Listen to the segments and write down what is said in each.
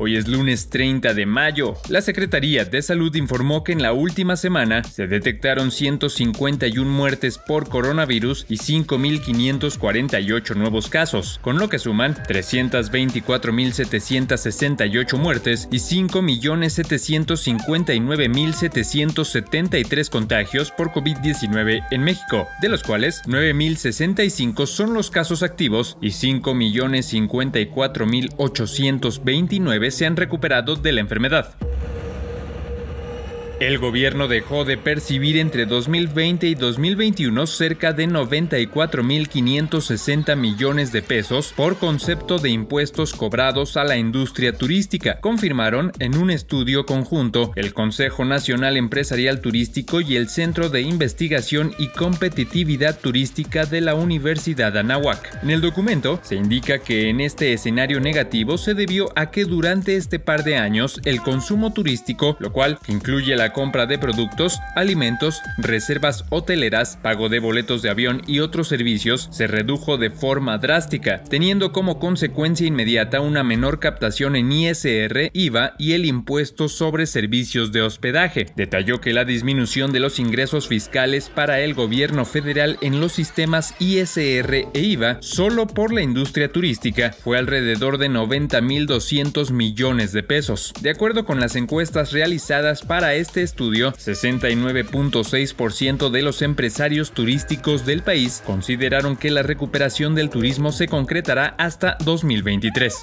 Hoy es lunes 30 de mayo. La Secretaría de Salud informó que en la última semana se detectaron 151 muertes por coronavirus y 5.548 nuevos casos, con lo que suman 324.768 muertes y 5.759.773 contagios por COVID-19 en México, de los cuales 9.065 son los casos activos y 5.054.829 se han recuperado de la enfermedad. El gobierno dejó de percibir entre 2020 y 2021 cerca de 94.560 millones de pesos por concepto de impuestos cobrados a la industria turística, confirmaron en un estudio conjunto el Consejo Nacional Empresarial Turístico y el Centro de Investigación y Competitividad Turística de la Universidad Anáhuac. En el documento se indica que en este escenario negativo se debió a que durante este par de años el consumo turístico, lo cual incluye la compra de productos, alimentos, reservas hoteleras, pago de boletos de avión y otros servicios se redujo de forma drástica, teniendo como consecuencia inmediata una menor captación en ISR, IVA y el impuesto sobre servicios de hospedaje. Detalló que la disminución de los ingresos fiscales para el gobierno federal en los sistemas ISR e IVA solo por la industria turística fue alrededor de 90.200 millones de pesos. De acuerdo con las encuestas realizadas para este este estudio, 69.6% de los empresarios turísticos del país consideraron que la recuperación del turismo se concretará hasta 2023.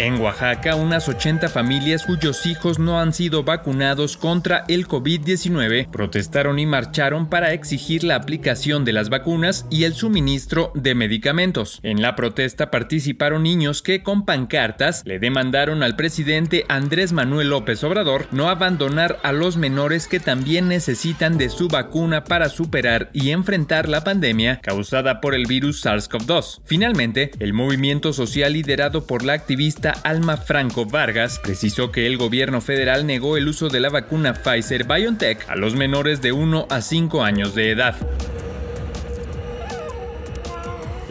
En Oaxaca, unas 80 familias cuyos hijos no han sido vacunados contra el COVID-19 protestaron y marcharon para exigir la aplicación de las vacunas y el suministro de medicamentos. En la protesta participaron niños que con pancartas le demandaron al presidente Andrés Manuel López Obrador no abandonar a los menores que también necesitan de su vacuna para superar y enfrentar la pandemia causada por el virus SARS-CoV-2. Finalmente, el movimiento social liderado por la activista Alma Franco Vargas precisó que el gobierno federal negó el uso de la vacuna Pfizer BioNTech a los menores de 1 a 5 años de edad.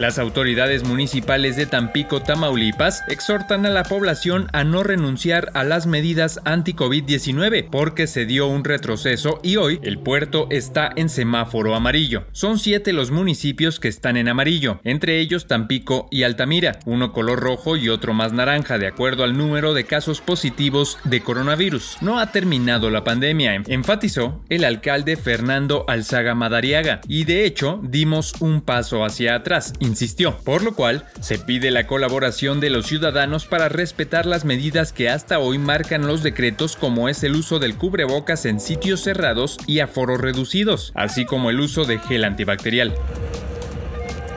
Las autoridades municipales de Tampico, Tamaulipas, exhortan a la población a no renunciar a las medidas anti-COVID-19 porque se dio un retroceso y hoy el puerto está en semáforo amarillo. Son siete los municipios que están en amarillo, entre ellos Tampico y Altamira, uno color rojo y otro más naranja de acuerdo al número de casos positivos de coronavirus. No ha terminado la pandemia, enfatizó el alcalde Fernando Alzaga Madariaga, y de hecho dimos un paso hacia atrás insistió, por lo cual se pide la colaboración de los ciudadanos para respetar las medidas que hasta hoy marcan los decretos como es el uso del cubrebocas en sitios cerrados y aforos reducidos, así como el uso de gel antibacterial.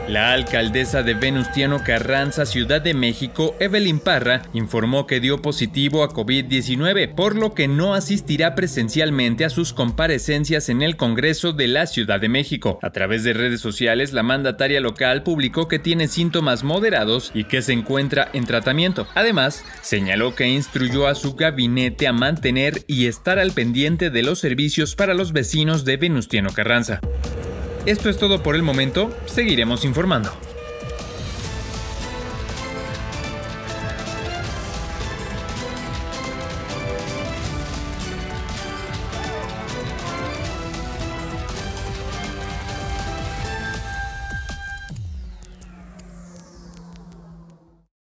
La alcaldesa de Venustiano Carranza, Ciudad de México, Evelyn Parra, informó que dio positivo a COVID-19, por lo que no asistirá presencialmente a sus comparecencias en el Congreso de la Ciudad de México. A través de redes sociales, la mandataria local publicó que tiene síntomas moderados y que se encuentra en tratamiento. Además, señaló que instruyó a su gabinete a mantener y estar al pendiente de los servicios para los vecinos de Venustiano Carranza. Esto es todo por el momento, seguiremos informando.